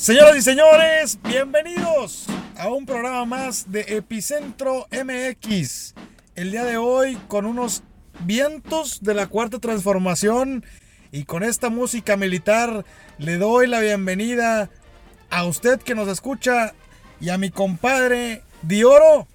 Señoras y señores, bienvenidos a un programa más de Epicentro MX. El día de hoy con unos vientos de la cuarta transformación y con esta música militar le doy la bienvenida a usted que nos escucha y a mi compadre Dioro,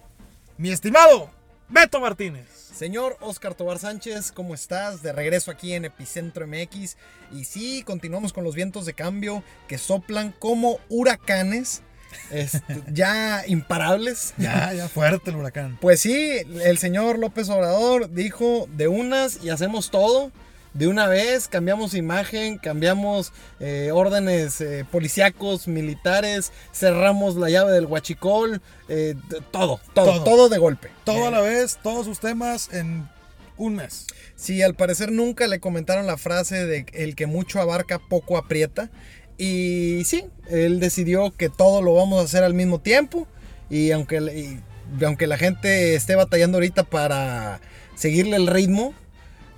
mi estimado Beto Martínez. Señor Oscar Tobar Sánchez, ¿cómo estás? De regreso aquí en Epicentro MX. Y sí, continuamos con los vientos de cambio que soplan como huracanes. Este, ya imparables. Ya, ya fuerte el huracán. Pues sí, el señor López Obrador dijo de unas y hacemos todo de una vez, cambiamos imagen, cambiamos eh, órdenes eh, policíacos, militares, cerramos la llave del huachicol, eh, todo, todo, todo, de golpe. Todo a la vez, todos sus temas en un mes. Sí, al parecer nunca le comentaron la frase de el que mucho abarca, poco aprieta. Y sí, él decidió que todo lo vamos a hacer al mismo tiempo. Y aunque, y aunque la gente esté batallando ahorita para seguirle el ritmo,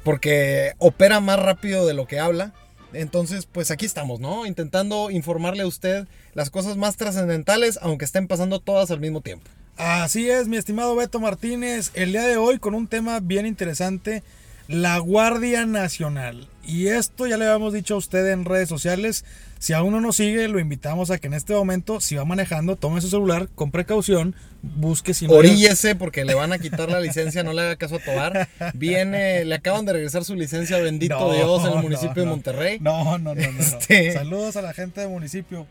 porque opera más rápido de lo que habla. Entonces, pues aquí estamos, ¿no? Intentando informarle a usted las cosas más trascendentales, aunque estén pasando todas al mismo tiempo. Así es, mi estimado Beto Martínez, el día de hoy con un tema bien interesante, la Guardia Nacional. Y esto ya le habíamos dicho a usted en redes sociales, si aún no nos sigue, lo invitamos a que en este momento, si va manejando, tome su celular con precaución, busque si no. Oríllese porque le van a quitar la licencia, no le haga caso a Tobar. Viene, le acaban de regresar su licencia, bendito Dios, en el municipio de Monterrey. No, no, no, no. Este Saludos a la gente del municipio.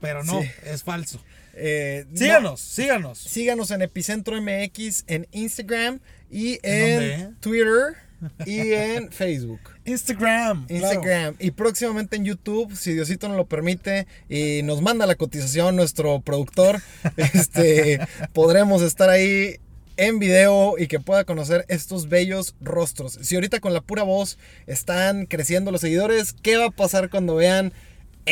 Pero no, es falso. Eh, síganos, síganos. Síganos en Epicentro MX en Instagram y en Twitter y en Facebook. Instagram. Instagram. Y próximamente en YouTube, si Diosito nos lo permite y nos manda la cotización nuestro productor, este, podremos estar ahí en video y que pueda conocer estos bellos rostros. Si ahorita con la pura voz están creciendo los seguidores, ¿qué va a pasar cuando vean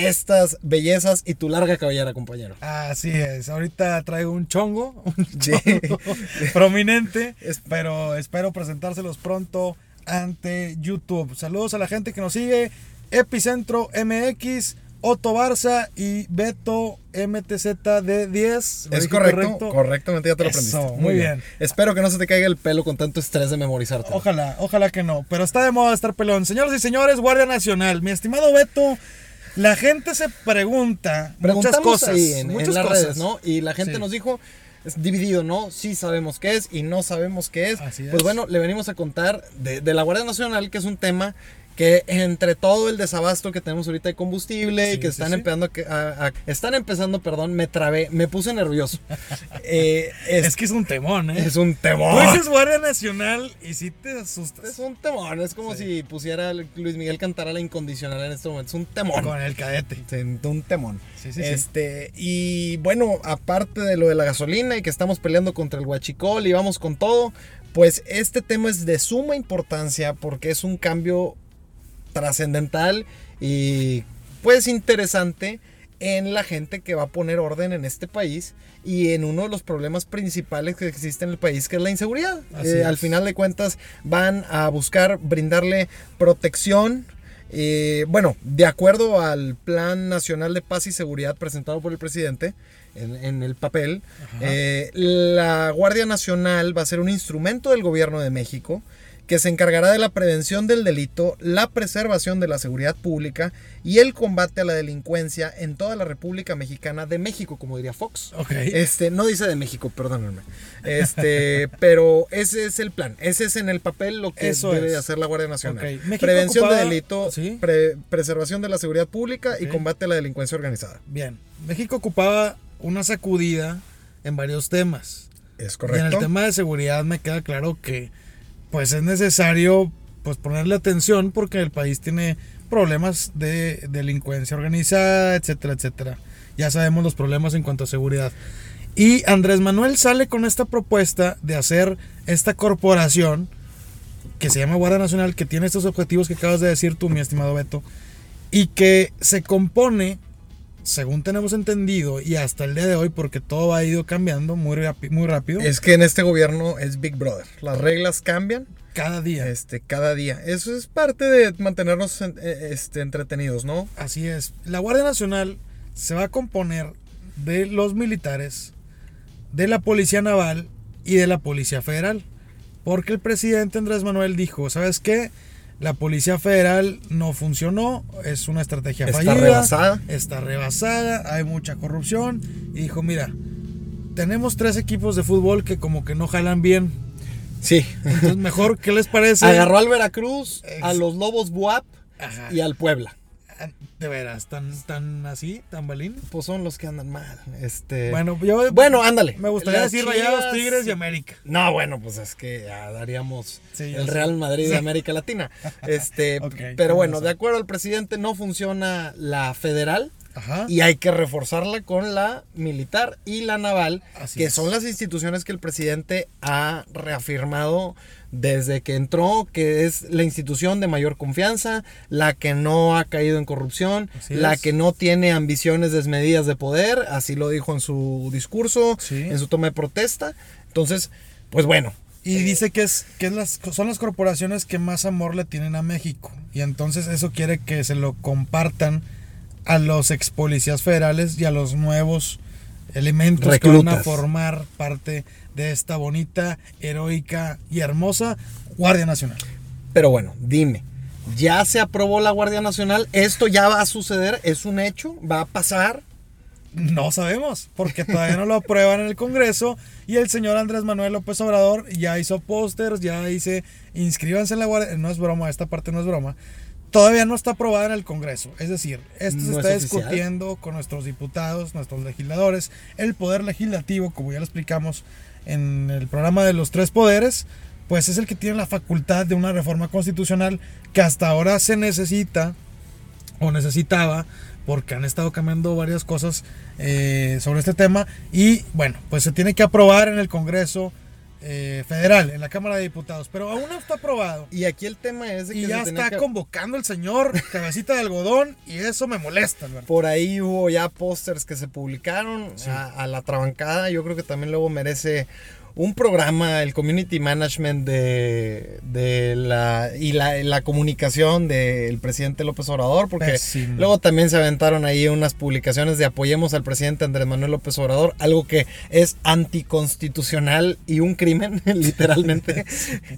estas bellezas y tu larga cabellera, compañero. Así es. Ahorita traigo un chongo, un chongo prominente, pero espero presentárselos pronto ante YouTube. Saludos a la gente que nos sigue. Epicentro MX, Otto Barza y Beto MTZ de 10. Es correcto, correctamente ya te lo aprendiste. Muy, bien. Espero que no se te caiga el pelo con tanto estrés de memorizarte. Ojalá, ojalá que no. Pero está de moda estar pelón. Señoras y señores, Guardia Nacional. Mi estimado Beto, la gente se pregunta muchas cosas. en, muchas las redes, ¿no? Y la gente nos dijo, es dividido, ¿no? Sí sabemos qué es y no sabemos qué es. Pues bueno, le venimos a contar de, de, la Guardia Nacional, que es un tema que entre todo el desabasto que tenemos ahorita de combustible y que están empezando a, están empezando, perdón, me trabé, me puse nervioso. Eh, es, que es un temón, ¿eh? Es un temón. Tú dices Guardia Nacional y sí te asustas. Es un temón, es como si pusiera Luis Miguel cantara la incondicional en este momento, es un temón. Con el cadete. un temón. Sí, sí, este, y bueno, aparte de lo de la gasolina y que estamos peleando contra el huachicol y vamos con todo, pues este tema es de suma importancia porque es un cambio trascendental y pues interesante en la gente que va a poner orden en este país y en uno de los problemas principales que existe en el país, que es la inseguridad. Eh, al final de cuentas van a buscar brindarle protección. Eh, bueno, de acuerdo al Plan Nacional de Paz y Seguridad presentado por el presidente en, el papel, eh, la Guardia Nacional va a ser un instrumento del gobierno de México que se encargará de la prevención del delito, la preservación de la seguridad pública y el combate a la delincuencia en toda la República Mexicana de México, como diría Fox. Este, no dice de México, perdónenme. Este, pero ese es el plan. Ese es en el papel lo que debe hacer la Guardia Nacional. Prevención de delito, preservación de la seguridad pública y combate a la delincuencia organizada. Bien. México ocupaba una sacudida en varios temas. Es correcto. Y en el tema de seguridad me queda claro que pues es necesario pues ponerle atención porque el país tiene problemas de delincuencia organizada, etcétera, etcétera. Ya sabemos los problemas en cuanto a seguridad. Y Andrés Manuel sale con esta propuesta de hacer esta corporación que se llama Guardia Nacional, que tiene estos objetivos que acabas de decir tú, mi estimado Beto, y que se compone, según tenemos entendido, y hasta el día de hoy, porque todo ha ido cambiando muy, muy rápido. Es que en este gobierno es Big Brother. Las reglas cambian. Cada día. Este, cada día. Eso es parte de mantenernos eh, este, entretenidos, ¿no? Así es. La Guardia Nacional se va a componer de los militares, de la Policía Naval y de la Policía Federal. Porque el presidente Andrés Manuel dijo, ¿sabes qué? La Policía Federal no funcionó, es una estrategia está fallida. Rebasada. Está rebasada, hay mucha corrupción. Y dijo, mira, tenemos tres equipos de fútbol que como que no jalan bien. Sí. Entonces, mejor, ¿qué les parece? Agarró al Veracruz, a los Lobos Buap y al Puebla. De veras, tan, tan así, tan balín. Pues son los que andan mal. Este. Bueno, yo. Bueno, ándale. Me gustaría decir Rayados, Tigres y América. No, bueno, pues es que ya daríamos el Real Madrid de América Latina. Este. pero bueno, de acuerdo al presidente, no funciona la federal. Y hay que reforzarla con la militar y la naval, que son las instituciones que el presidente ha reafirmado desde que entró, que es la institución de mayor confianza, la que no ha caído en corrupción, la que no tiene ambiciones desmedidas de poder, así lo dijo en su discurso, en su toma de protesta. Entonces, pues bueno. Y eh, dice que, es, que las, son las corporaciones que más amor le tienen a México. Y entonces eso quiere que se lo compartan a los ex policías federales y a los nuevos elementos que van a formar parte de esta bonita, heroica y hermosa Guardia Nacional. Pero bueno, dime, ¿ya se aprobó la Guardia Nacional? ¿Esto ya va a suceder? ¿Es un hecho? ¿Va a pasar? No sabemos, porque todavía no lo aprueban en el Congreso y el señor Andrés Manuel López Obrador ya hizo pósters, ya dice, inscríbanse en la Guardia, no es broma, esta parte no es broma, todavía no está aprobada en el Congreso. Es decir, esto se está discutiendo con nuestros diputados, nuestros legisladores, el poder legislativo, como ya lo explicamos en el programa de los tres poderes, pues es el que tiene la facultad de una reforma constitucional que hasta ahora se necesita o necesitaba porque han estado cambiando varias cosas eh, sobre este tema. Y bueno, pues se tiene que aprobar en el Congreso eh, federal, en la Cámara de Diputados, pero aún no está aprobado. Y aquí el tema es de que... Y ya está convocando el señor cabecita de algodón y eso me molesta. Por ahí hubo ya pósters que se publicaron a, a, la trabancada, yo creo que también luego merece un programa, el community management de, de la y la, la comunicación del presidente López Obrador, porque luego también se aventaron ahí unas publicaciones de apoyemos al presidente Andrés Manuel López Obrador, algo que es anticonstitucional y un crimen, literalmente.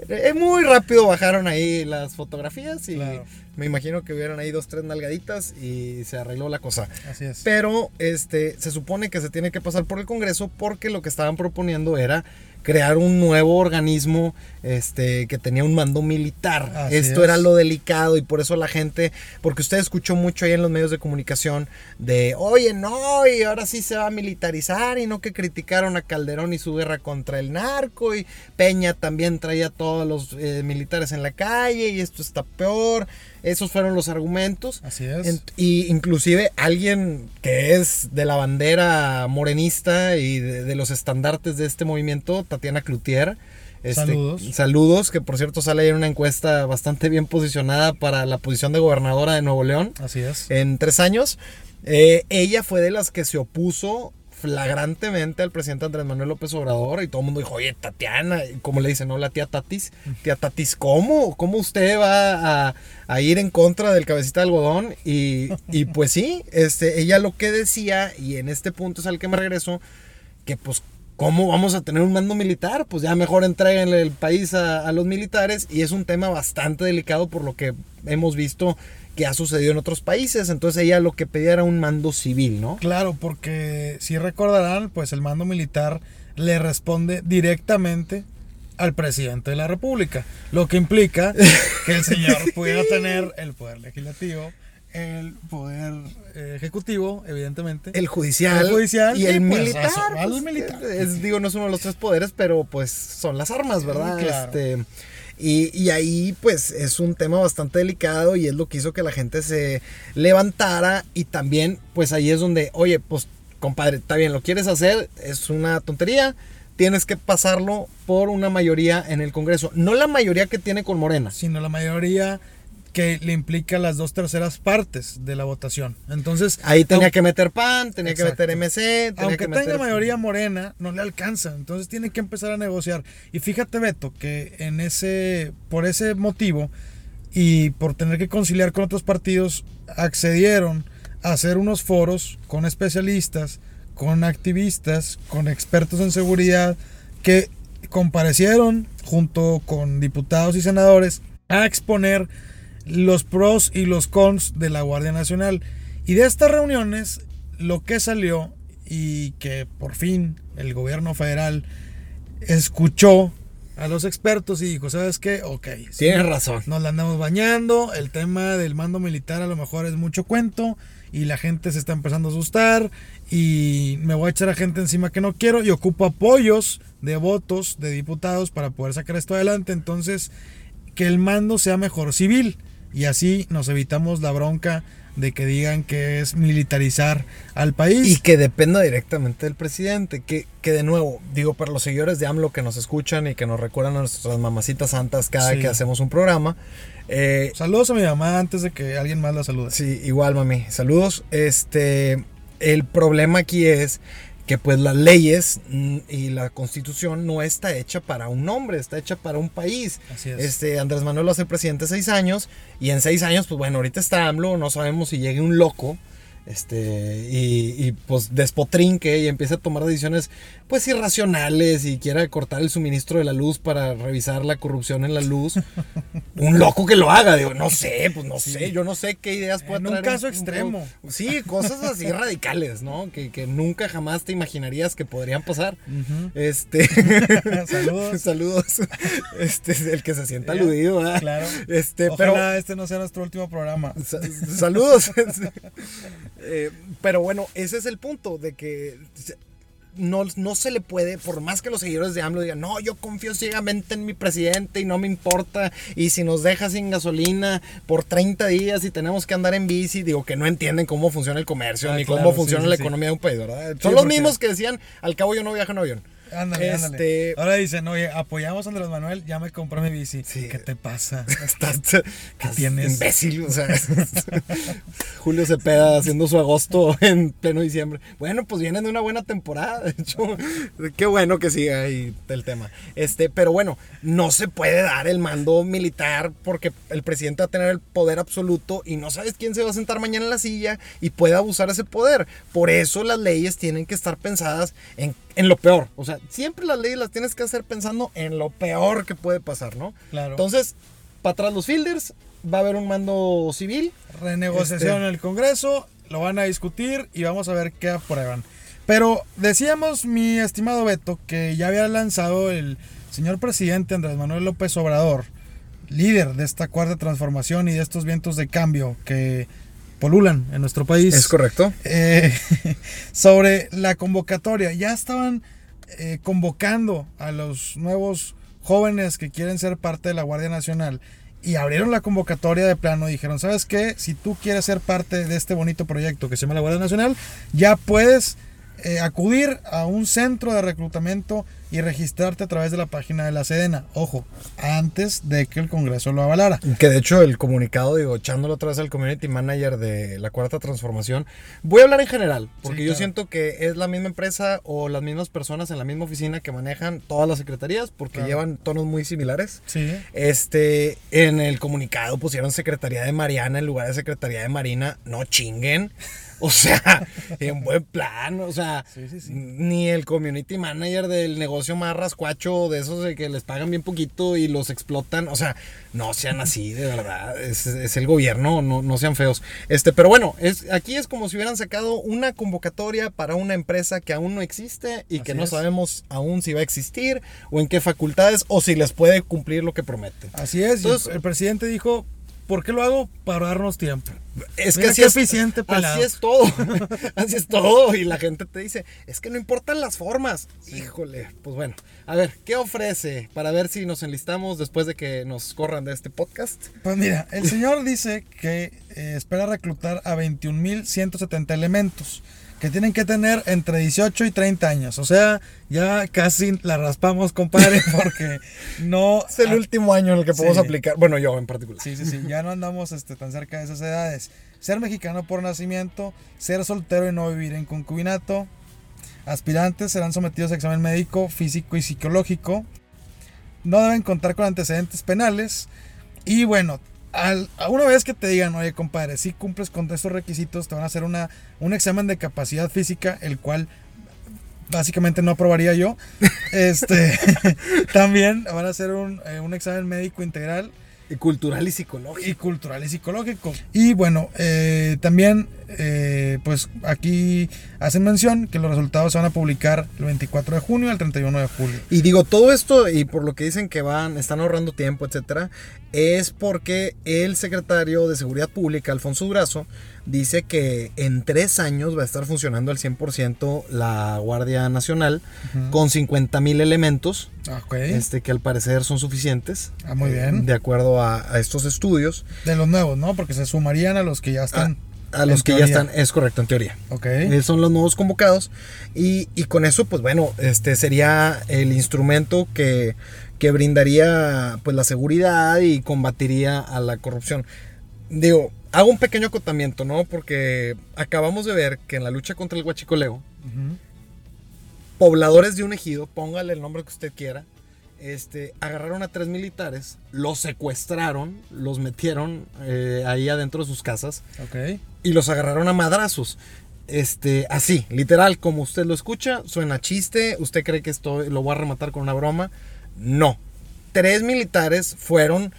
Eh, muy rápido bajaron ahí las fotografías y me imagino que hubieran ahí dos, tres nalgaditas y se arregló la cosa. Así es. Pero este, se supone que se tiene que pasar por el Congreso porque lo que estaban proponiendo era crear un nuevo organismo este, que tenía un mando militar. Esto era lo delicado y por eso la gente, porque usted escuchó mucho ahí en los medios de comunicación de, oye, no, y ahora sí se va a militarizar y no que criticaron a Calderón y su guerra contra el narco y Peña también traía a todos los eh, militares en la calle y esto está peor. Esos fueron los argumentos. Así es. y inclusive alguien que es de la bandera morenista y de, los estandartes de este movimiento, Tatiana Cloutier. Este, saludos. Saludos, que por cierto sale en una encuesta bastante bien posicionada para la posición de gobernadora de Nuevo León. Así es. En tres años. Eh, ella fue de las que se opuso flagrantemente al presidente Andrés Manuel López Obrador y todo el mundo dijo, oye, Tatiana, como le dicen, ¿no? La tía Tatis, tía Tatis, ¿cómo? ¿Cómo usted va a, ir en contra del cabecita de algodón? Y, y, pues sí, este, ella lo que decía, y en este punto es al que me regreso, que pues ¿Cómo vamos a tener un mando militar? Pues ya mejor entreguen el país a, a, los militares y es un tema bastante delicado por lo que hemos visto que ha sucedido en otros países. Entonces ella lo que pedía era un mando civil, ¿no? Claro, porque si recordarán, pues el mando militar le responde directamente al presidente de la República, lo que implica que el señor pudiera tener el poder legislativo, el poder eh, ejecutivo, evidentemente, el judicial, el judicial y, el pues, militar. Pues, militar. Es, digo, no es uno de los tres poderes, pero pues son las armas, ¿verdad? Claro. Este, y, ahí pues es un tema bastante delicado y es lo que hizo que la gente se levantara y también pues ahí es donde, oye, pues compadre, está bien, lo quieres hacer, es una tontería, tienes que pasarlo por una mayoría en el Congreso. No la mayoría que tiene con Morena. Sino la mayoría que le implica las dos terceras partes de la votación. Entonces. Ahí tenía que meter PAN, tenía que meter MC. Tenía aunque que tenga mayoría morena, no le alcanza. Entonces tiene que empezar a negociar. Y fíjate, Beto, que en ese. Por ese motivo y por tener que conciliar con otros partidos, accedieron hacer unos foros con especialistas, con activistas, con expertos en seguridad que comparecieron junto con diputados y senadores a exponer los pros y los cons de la Guardia Nacional. Y de estas reuniones, lo que salió y que por fin el gobierno federal escuchó a los expertos y dijo, ¿sabes qué? Ok. Tienes razón. Nos la andamos bañando, el tema del mando militar a lo mejor es mucho cuento y la gente se está empezando a asustar y me voy a echar a gente encima que no quiero y ocupo apoyos de votos de diputados para poder sacar esto adelante. Entonces, que el mando sea mejor civil y así nos evitamos la bronca de que digan que es militarizar al país. Y que dependa directamente del presidente. Que, que de nuevo, digo, para los seguidores de AMLO que nos escuchan y que nos recuerdan a nuestras mamacitas santas cada que hacemos un programa. Eh, Saludos a mi mamá antes de que alguien más la salude. Sí, igual mami. Saludos. Este, el problema aquí es que pues las leyes mm, y la constitución no está hecha para un hombre, está hecha para un país. Así es. Este, Andrés Manuel va a ser presidente seis años y en seis años, pues bueno, ahorita está AMLO, no sabemos si llegue un loco este, y, y, pues despotrinque y empieza a tomar decisiones pues irracionales y quiera cortar el suministro de la luz para revisar la corrupción en la luz. un loco que lo haga, digo, no sé, pues no sé, yo no sé qué ideas puede en un caso extremo. sí, cosas así radicales, ¿no? Que, que, nunca jamás te imaginarías que podrían pasar. Este saludos. saludos. Este es el que se sienta aludido, ¿verdad? Claro. Este, Ojalá pero este no sea nuestro último programa. saludos. Eh, pero bueno, ese es el punto de que no, no se le puede, por más que los seguidores de AMLO digan, no, yo confío ciegamente en mi presidente y no me importa, y si nos deja sin gasolina por 30 días y tenemos que andar en bici, digo que no entienden cómo funciona el comercio, ah, ni cómo funciona la economía de un país, ¿verdad? Son los mismos que decían, al cabo yo no viajo en avión. Ándale, este... Ahora dicen, oye, apoyamos a Andrés Manuel, ya me compré mi bici. ¿Qué te pasa? Estás, ¿Qué tienes? imbécil, o sea, Julio Cepeda haciendo su agosto en pleno diciembre. Bueno, pues vienen de una buena temporada, de hecho, qué bueno que siga ahí el tema. Este, pero bueno, no se puede dar el mando militar porque el presidente va a tener el poder absoluto y no sabes quién se va a sentar mañana en la silla y puede abusar ese poder. Por eso las leyes tienen que estar pensadas en en lo peor. O sea, siempre las leyes las tienes que hacer pensando en lo peor que puede pasar, ¿no? Claro. Entonces, para atrás los fielders, va a haber un mando civil. Renegociación este, en el Congreso, lo van a discutir y vamos a ver qué aprueban. Pero decíamos, mi estimado Beto, que ya había lanzado el señor presidente Andrés Manuel López Obrador, líder de esta cuarta transformación y de estos vientos de cambio que polulan en nuestro país. Es correcto. Eh, sobre la convocatoria. Ya estaban eh, convocando a los nuevos jóvenes que quieren ser parte de la Guardia Nacional y abrieron la convocatoria de plano y dijeron, ¿sabes qué? Si tú quieres ser parte de este bonito proyecto que se llama la Guardia Nacional, ya puedes eh, acudir a un centro de reclutamiento y registrarte a través de la página de la Sedena. Ojo, antes de que el Congreso lo avalara. Que de hecho el comunicado, digo, echándolo vez al community manager de la cuarta transformación, voy a hablar en general, porque yo siento que es la misma empresa o las mismas personas en la misma oficina que manejan todas las secretarías, porque llevan tonos muy similares. Sí. Este, en el comunicado pusieron Secretaría de Mariana en lugar de Secretaría de Marina. No chinguen. O sea, en buen plan, o sea, ni el community manager del negocio más rascuacho de esos de que les pagan bien poquito y los explotan, o sea, no sean así, de verdad, es, el gobierno, no, no, sean feos. Este, pero bueno, es, aquí es como si hubieran sacado una convocatoria para una empresa que aún no existe y que no sabemos aún si va a existir o en qué facultades o si les puede cumplir lo que promete. Así es, Entonces, el presidente dijo, ¿Por qué lo hago? Para darnos tiempo. Es que así es, eficiente, así es todo. así es todo. Y la gente te dice, es que no importan las formas. Híjole, pues bueno. A ver, ¿qué ofrece para ver si nos enlistamos después de que nos corran de este podcast? Pues mira, el señor dice que eh, espera reclutar a 21.170 elementos que tienen que tener entre 18 y 30 años. O sea, ya casi la raspamos, compadre, porque no... es el último año en el que podemos aplicar. Bueno, yo en particular. Sí, sí, sí. Ya no andamos este, tan cerca de esas edades. Ser mexicano por nacimiento, ser soltero y no vivir en concubinato. Aspirantes serán sometidos a examen médico, físico y psicológico. No deben contar con antecedentes penales. Y bueno, al, a una vez que te digan, oye, compadre, si cumples con estos requisitos, te van a hacer una, un examen de capacidad física, el cual básicamente no aprobaría yo. este, también van a hacer un, eh, un examen médico integral y cultural y psicológico. Y cultural y psicológico. Y bueno, eh, también, eh, pues aquí hacen mención que los resultados se van a publicar el 24 de junio al 31 de julio. Y digo, todo esto, y por lo que dicen que van, están ahorrando tiempo, etcétera, es porque el secretario de Seguridad Pública, Alfonso Durazo, dice que en tres años va a estar funcionando al 100% la Guardia Nacional con 50 mil elementos, este, que al parecer son suficientes. Ah, muy bien. Eh, de acuerdo a, estos estudios. De los nuevos, ¿no? Porque se sumarían a los que ya están. A, los que ya están, es correcto, en teoría. Ok. Eh, son los nuevos convocados. Y, y, con eso, pues bueno, este sería el instrumento que, que brindaría pues la seguridad y combatiría a la corrupción. Digo, hago un pequeño acotamiento, ¿no? Porque acabamos de ver que en la lucha contra el huachicoleo, pobladores de un ejido, póngale el nombre que usted quiera, este, agarraron a tres militares, los secuestraron, los metieron eh, ahí adentro de sus casas y los agarraron a madrazos. Este, así, literal, como usted lo escucha, suena chiste, usted cree que esto lo voy a rematar con una broma. No. Tres militares fueron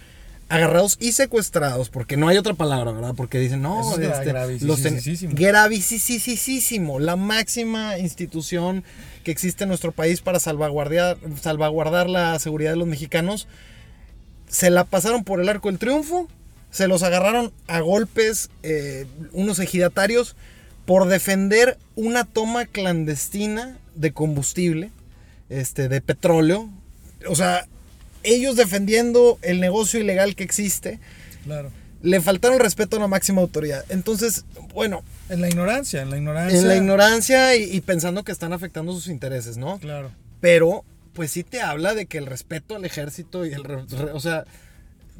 agarrados y secuestrados, porque no hay otra palabra, ¿verdad? Porque dicen, no, es este, gravísimo. gravísimo. La máxima institución que existe en nuestro país para salvaguardar, salvaguardar la seguridad de los mexicanos, se la pasaron por el arco del triunfo, se los agarraron a golpes eh, unos ejidatarios por defender una toma clandestina de combustible, este, de petróleo. O sea, ellos defendiendo el negocio ilegal que existe. Claro. Le faltaron respeto a la máxima autoridad. Entonces, bueno. En la ignorancia, en la ignorancia. En la ignorancia y, pensando que están afectando sus intereses, ¿no? Claro. Pero, pues sí te habla de que el respeto al ejército y el. O sea,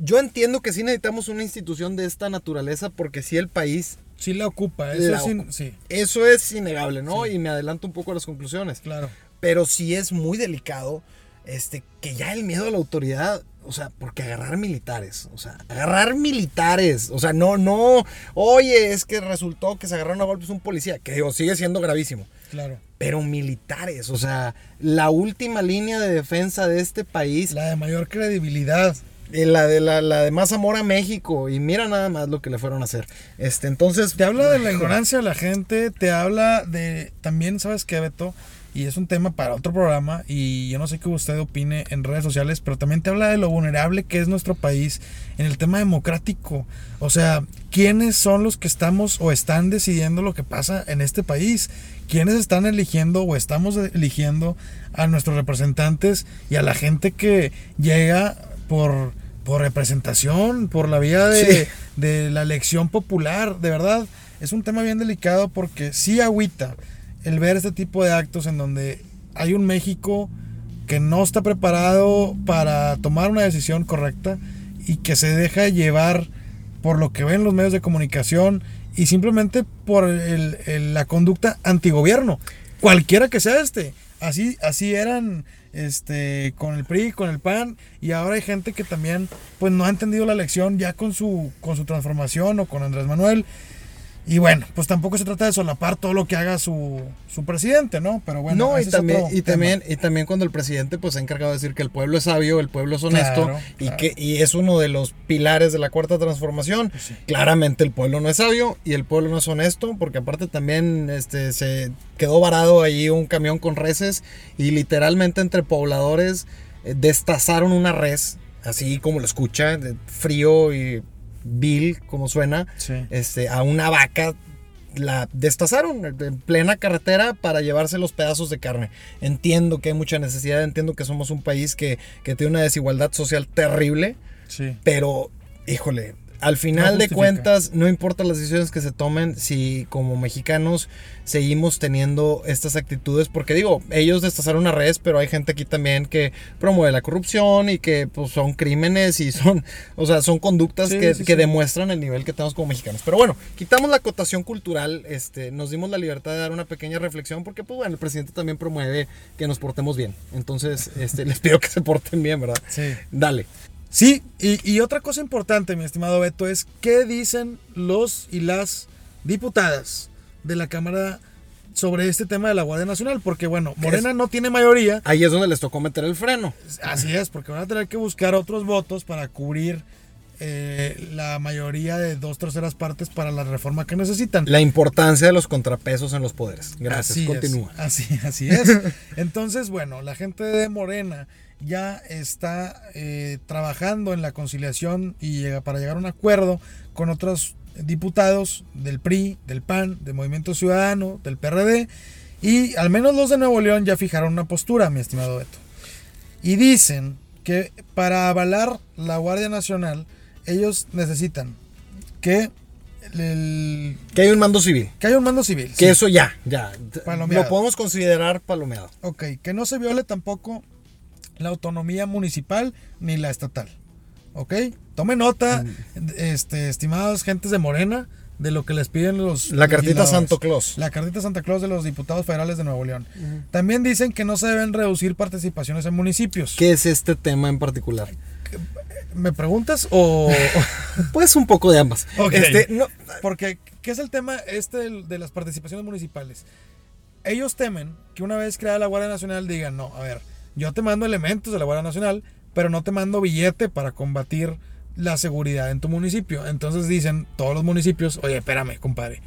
yo entiendo que sí necesitamos una institución de esta naturaleza porque sí el país. Sí la ocupa, eso, es, sí. eso es innegable, ¿no? Y me adelanto un poco a las conclusiones. Claro. Pero sí es muy delicado este, que ya el miedo a la autoridad, o sea, porque agarrar militares, o sea, agarrar militares, o sea, no, no, oye, es que resultó que se agarraron a golpes un policía, que digo, sigue siendo gravísimo. Claro. Pero militares, o sea, la última línea de defensa de este país. La de mayor credibilidad. Eh, la de, la, de más amor a México. Y mira nada más lo que le fueron a hacer. Este, entonces. Te habla de la ignorancia de la gente. Te habla de. También, ¿sabes qué, Beto? Y es un tema para otro programa y yo no sé qué usted opine en redes sociales, pero también te habla de lo vulnerable que es nuestro país en el tema democrático. O sea, ¿quiénes son los que estamos o están decidiendo lo que pasa en este país? ¿Quiénes están eligiendo o estamos eligiendo a nuestros representantes y a la gente que llega por, por representación, por la vía de, de la elección popular? De verdad, es un tema bien delicado porque sí agüita el ver este tipo de actos en donde hay un México que no está preparado para tomar una decisión correcta y que se deja llevar por lo que ven los medios de comunicación y simplemente por la conducta antigobierno, cualquiera que sea este. Así, así eran este, con el PRI, con el PAN, y ahora hay gente que también pues no ha entendido la lección ya con su, con su transformación o con Andrés Manuel y bueno, pues tampoco se trata de solapar todo lo que haga su, su presidente, ¿no? Pero bueno, no, y también, y también, y también cuando el presidente pues se ha encargado de decir que el pueblo es sabio, el pueblo es honesto y que y es uno de los pilares de la cuarta transformación. Pues Claramente el pueblo no es sabio y el pueblo no es honesto, porque aparte también este se quedó varado ahí un camión con reses y literalmente entre pobladores eh, destazaron una res, así como lo escucha, de frío y Bill, como suena, este, a una vaca la destazaron en plena carretera para llevarse los pedazos de carne. Entiendo que hay mucha necesidad, entiendo que somos un país que, que tiene una desigualdad social terrible, sí. pero, híjole, al final de cuentas, no importa las decisiones que se tomen, si como mexicanos seguimos teniendo estas actitudes, porque digo, ellos destazaron a redes, pero hay gente aquí también que promueve la corrupción y que pues, son crímenes y son, o sea, son conductas que, demuestran el nivel que tenemos como mexicanos. Pero bueno, quitamos la acotación cultural, este, nos dimos la libertad de dar una pequeña reflexión, porque pues bueno, el presidente también promueve que nos portemos bien. Entonces, este, les pido que se porten bien, ¿verdad? Sí. Dale. Sí, y, otra cosa importante, mi estimado Beto, es qué dicen los y las diputadas de la Cámara sobre este tema de la Guardia Nacional, porque bueno, Morena no tiene mayoría. Ahí es donde les tocó meter el freno. Así es, porque van a tener que buscar otros votos para cubrir eh, la mayoría de dos terceras partes para la reforma que necesitan. La importancia de los contrapesos en los poderes. Gracias, continúa. así, así es. Entonces, bueno, la gente de Morena ya está eh, trabajando en la conciliación y llega, para llegar a un acuerdo con otros diputados del PRI, del PAN, del Movimiento Ciudadano, del PRD, y al menos los de Nuevo León ya fijaron una postura, mi estimado Beto. Y dicen que para avalar la Guardia Nacional, ellos necesitan que que hay un mando civil. Que hay un mando civil. Que eso ya, ya. Lo podemos considerar palomeado. Ok, que no se viole tampoco la autonomía municipal ni la estatal. ¿Ok? Tome nota, mm. este, estimados gentes de Morena, de lo que les piden los... La cartita Santo Claus. La cartita Santa Claus de los diputados federales de Nuevo León. También dicen que no se deben reducir participaciones en municipios. ¿Qué es este tema en particular? ¿Me preguntas o...? pues un poco de ambas. Este, no, porque, ¿qué es el tema este de las participaciones municipales? Ellos temen que una vez creada la Guardia Nacional digan, no, a ver, yo te mando elementos de la Guardia Nacional, pero no te mando billete para combatir la seguridad en tu municipio. Entonces dicen todos los municipios, oye, espérame, compadre,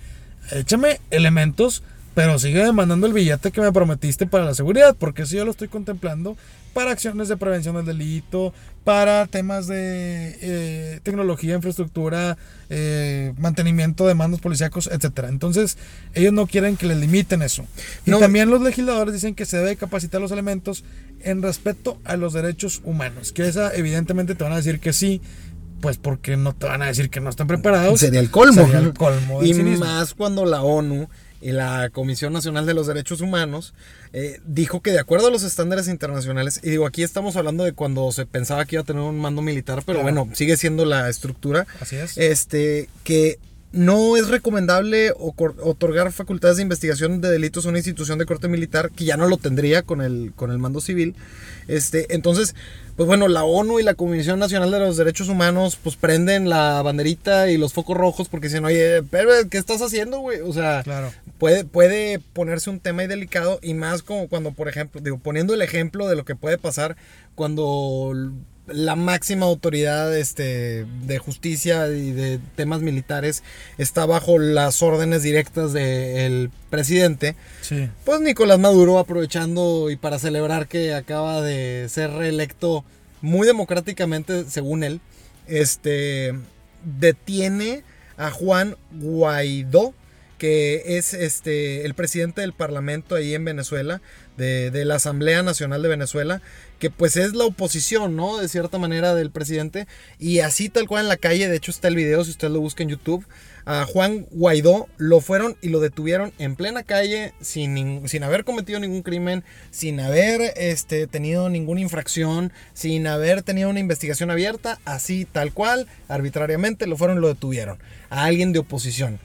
échame elementos, pero sigue demandando el billete que me prometiste para la seguridad, porque si yo lo estoy contemplando para acciones de prevención del delito, para temas de eh, tecnología, infraestructura, eh, mantenimiento de mandos policíacos, etcétera. Entonces, ellos no quieren que les limiten eso. Y también los legisladores dicen que se debe capacitar los elementos en respeto a los derechos humanos. Que esa, evidentemente, te van a decir que sí, pues porque no te van a decir que no están preparados. Sería el colmo. Sería el colmo. Y más cuando la ONU y la Comisión Nacional de los Derechos Humanos eh, dijo que de acuerdo a los estándares internacionales, y digo, aquí estamos hablando de cuando se pensaba que iba a tener un mando militar, pero bueno, sigue siendo la estructura. Así es. Este, que no es recomendable otorgar facultades de investigación de delitos a una institución de corte militar que ya no lo tendría con el, con el mando civil. Este, entonces, pues bueno, la ONU y la Comisión Nacional de los Derechos Humanos pues prenden la banderita y los focos rojos porque dicen, oye, pero ¿qué estás haciendo, güey? O sea, puede, puede ponerse un tema ahí delicado y más como cuando, por ejemplo, digo, poniendo el ejemplo de lo que puede pasar cuando la máxima autoridad este, de justicia y de temas militares está bajo las órdenes directas del presidente, sí. pues Nicolás Maduro aprovechando y para celebrar que acaba de ser reelecto muy democráticamente, según él, este, detiene a Juan Guaidó, que es este, el presidente del Parlamento ahí en Venezuela, de, la Asamblea Nacional de Venezuela, que pues es la oposición, ¿no? De cierta manera del presidente. Y así tal cual en la calle, de hecho está el video, si usted lo busca en YouTube, a Juan Guaidó lo fueron y lo detuvieron en plena calle sin, sin haber cometido ningún crimen, sin haber este, tenido ninguna infracción, sin haber tenido una investigación abierta, así tal cual, arbitrariamente lo fueron y lo detuvieron. A alguien de oposición.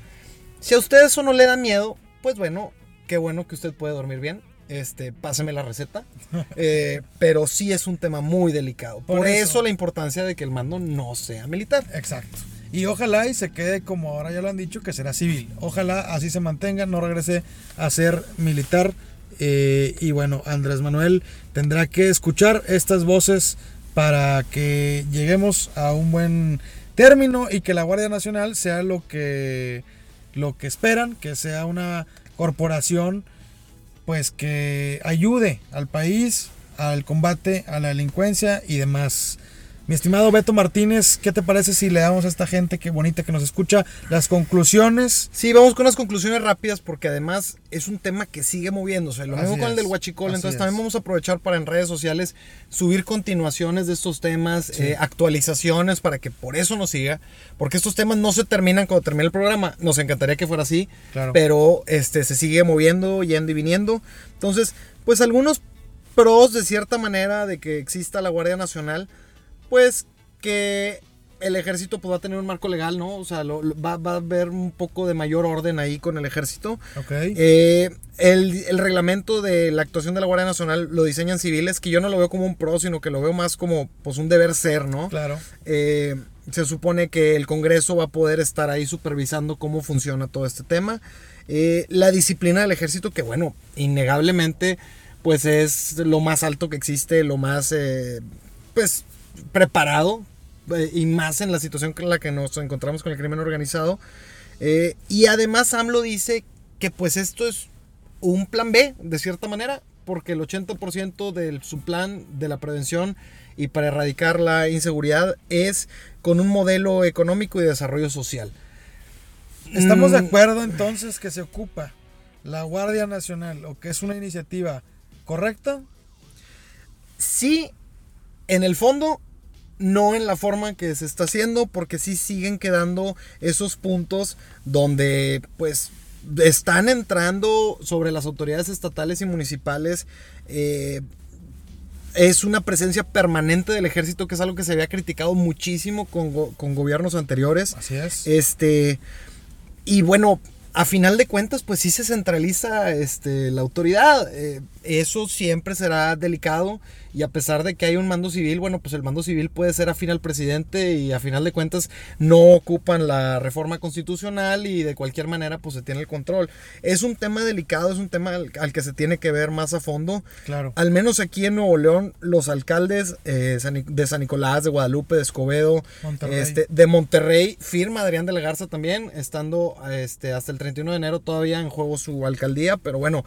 Si a usted eso no le da miedo, pues bueno, qué bueno que usted puede dormir bien este, páseme la receta. Eh, pero sí es un tema muy delicado. Por, eso. la importancia de que el mando no sea militar. Exacto. Y ojalá y se quede como ahora ya lo han dicho, que será civil. Ojalá así se mantenga, no regrese a ser militar. Eh, y bueno, Andrés Manuel tendrá que escuchar estas voces para que lleguemos a un buen término y que la Guardia Nacional sea lo que, lo que esperan, que sea una corporación pues que ayude al país al combate a la delincuencia y demás. Mi estimado Beto Martínez, ¿qué te parece si le damos a esta gente que bonita que nos escucha las conclusiones? Sí, vamos con las conclusiones rápidas porque además es un tema que sigue moviéndose. Lo mismo con el del huachicol, entonces también vamos a aprovechar para en redes sociales subir continuaciones de estos temas, eh, actualizaciones para que por eso nos siga, porque estos temas no se terminan cuando termine el programa. Nos encantaría que fuera así, pero este se sigue moviendo, yendo y viniendo. Entonces, pues algunos pros de cierta manera de que exista la Guardia Nacional pues que el ejército pues, va a tener un marco legal, ¿no? O sea, va, a haber un poco de mayor orden ahí con el ejército. Ok. Eh, el, reglamento de la actuación de la Guardia Nacional lo diseñan civiles, que yo no lo veo como un pro, sino que lo veo más como pues, un deber ser, ¿no? Claro. Eh, se supone que el Congreso va a poder estar ahí supervisando cómo funciona todo este tema. Eh, la disciplina del ejército, que bueno, innegablemente, pues es lo más alto que existe, lo más, pues, preparado eh, y más en la situación en la que nos encontramos con el crimen organizado. Eh, y además AMLO dice que pues esto es un plan B, de cierta manera, porque el 80% de su plan de la prevención y para erradicar la inseguridad es con un modelo económico y de desarrollo social. ¿Estamos de mm. acuerdo entonces que se ocupa la Guardia Nacional o que es una iniciativa correcta? Sí, en el fondo no en la forma que se está haciendo, porque sí siguen quedando esos puntos donde pues están entrando sobre las autoridades estatales y municipales. Eh, es una presencia permanente del ejército, que es algo que se había criticado muchísimo con, con gobiernos anteriores. Así es. Este, y bueno, a final de cuentas, pues sí se centraliza este, la autoridad. Eh, eso siempre será delicado y a pesar de que hay un mando civil, bueno, pues el mando civil puede ser afín al presidente y a final de cuentas no ocupan la reforma constitucional y de cualquier manera pues se tiene el control. Es un tema delicado, es un tema al, que se tiene que ver más a fondo. Claro. Al menos aquí en Nuevo León, los alcaldes eh, de San Nicolás, de Guadalupe, de Escobedo, Este, de Monterrey, firma Adrián de la Garza también, estando este, hasta el 31 de enero todavía en juego su alcaldía, pero bueno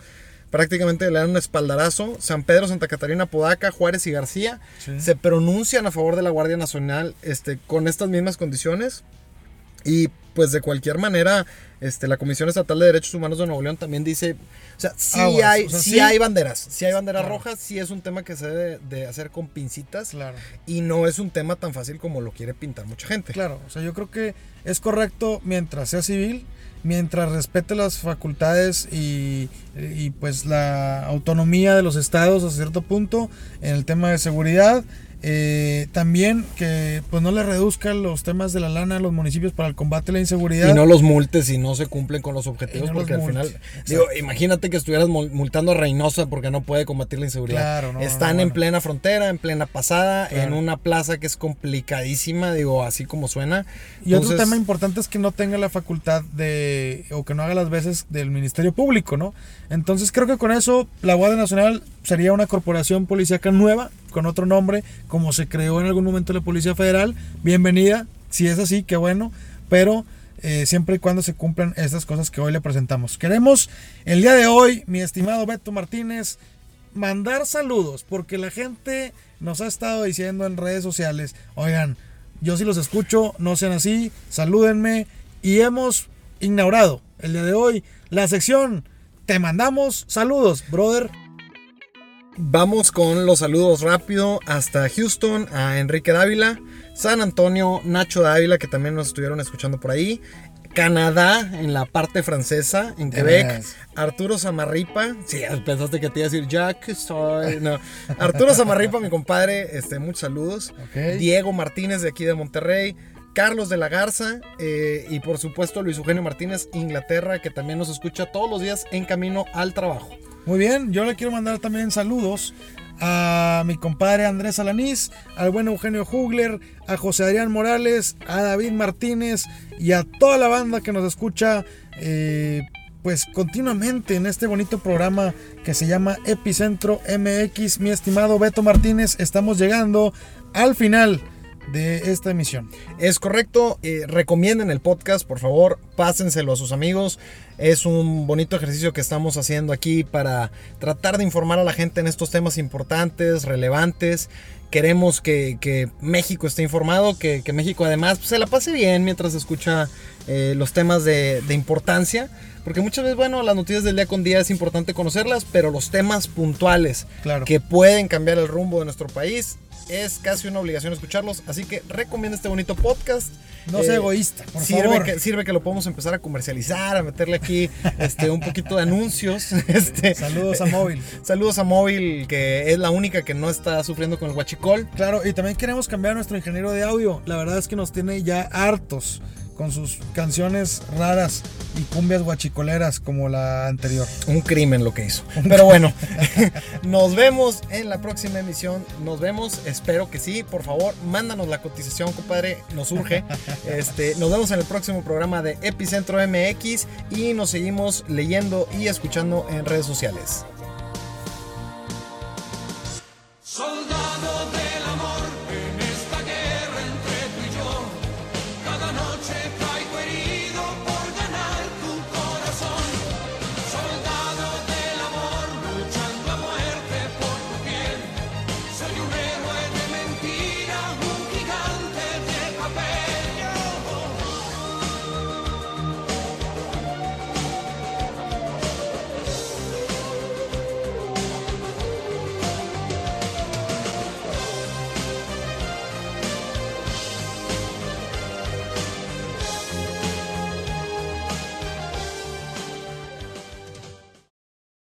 prácticamente le dan un espaldarazo. San Pedro, Santa Catarina, Podaca, Juárez y García se pronuncian a favor de la Guardia Nacional este, con estas mismas condiciones. Y pues de cualquier manera, este, la Comisión Estatal de Derechos Humanos de Nuevo León también dice, o sea, sí, hay, hay banderas, sí hay banderas rojas, sí es un tema que se debe de hacer con pincitas claro. y no es un tema tan fácil como lo quiere pintar mucha gente. Claro, o sea, yo creo que es correcto mientras sea civil, mientras respete las facultades y, pues la autonomía de los estados a cierto punto en el tema de seguridad eh, también que pues no le reduzcan los temas de la lana a los municipios para el combate a la inseguridad. Y no los multes si no se cumplen con los objetivos, porque al final, digo, imagínate que estuvieras multando a Reynosa porque no puede combatir la inseguridad. Están en plena frontera, en plena pasada, en una plaza que es complicadísima, digo, así como suena. Y otro tema importante es que no tenga la facultad de, o que no haga las veces del Ministerio Público, ¿no? Entonces creo que con eso la Guardia Nacional sería una corporación policíaca nueva, con otro nombre, como se creó en algún momento la Policía Federal. Bienvenida, si es así, qué bueno, pero eh, siempre y cuando se cumplan estas cosas que hoy le presentamos. Queremos el día de hoy, mi estimado Beto Martínez, mandar saludos, porque la gente nos ha estado diciendo en redes sociales, oigan, yo sí los escucho, no sean así, salúdenme, y hemos inaugurado el día de hoy la sección Te mandamos saludos, brother. Vamos con los saludos rápido hasta Houston, a Enrique Dávila, San Antonio, Nacho Dávila, que también nos estuvieron escuchando por ahí. Canadá, en la parte francesa, en Quebec. Arturo Samarripa. Sí, pensaste que te iba a decir Jack, soy. No. Arturo Samarripa, mi compadre, este, muchos saludos. Diego Martínez, de aquí de Monterrey. Carlos de la Garza eh, y por supuesto Luis Eugenio Martínez, Inglaterra, que también nos escucha todos los días en camino al trabajo. Muy bien, yo le quiero mandar también saludos a mi compadre Andrés Alanís, al buen Eugenio Hugler, a José Adrián Morales, a David Martínez y a toda la banda que nos escucha eh, pues continuamente en este bonito programa que se llama Epicentro MX. Mi estimado Beto Martínez, estamos llegando al final de esta emisión. Es correcto, eh, recomienden el podcast, por favor, pásenselo a sus amigos. Es un bonito ejercicio que estamos haciendo aquí para tratar de informar a la gente en estos temas importantes, relevantes. Queremos que, México esté informado, que, México además pues, se la pase bien mientras escucha eh, los temas de, importancia. Porque muchas veces, bueno, las noticias del día con día es importante conocerlas, pero los temas puntuales que pueden cambiar el rumbo de nuestro país es casi una obligación escucharlos. Así que recomiendo este bonito podcast. No sea eh, egoísta, por sirve favor. Que, sirve que lo podemos empezar a comercializar, a meterle aquí este, un poquito de anuncios. Este, saludos a Móvil. saludos a Móvil, que es la única que no está sufriendo con el Guachicol. Claro, y también queremos cambiar a nuestro ingeniero de audio. La verdad es que nos tiene ya hartos con sus canciones raras y cumbias guachicoleras como la anterior. Un crimen lo que hizo. Pero bueno, nos vemos en la próxima emisión. Nos vemos, espero que sí. Por favor, mándanos la cotización, compadre. Nos urge. Este, nos vemos en el próximo programa de Epicentro MX y nos seguimos leyendo y escuchando en redes sociales.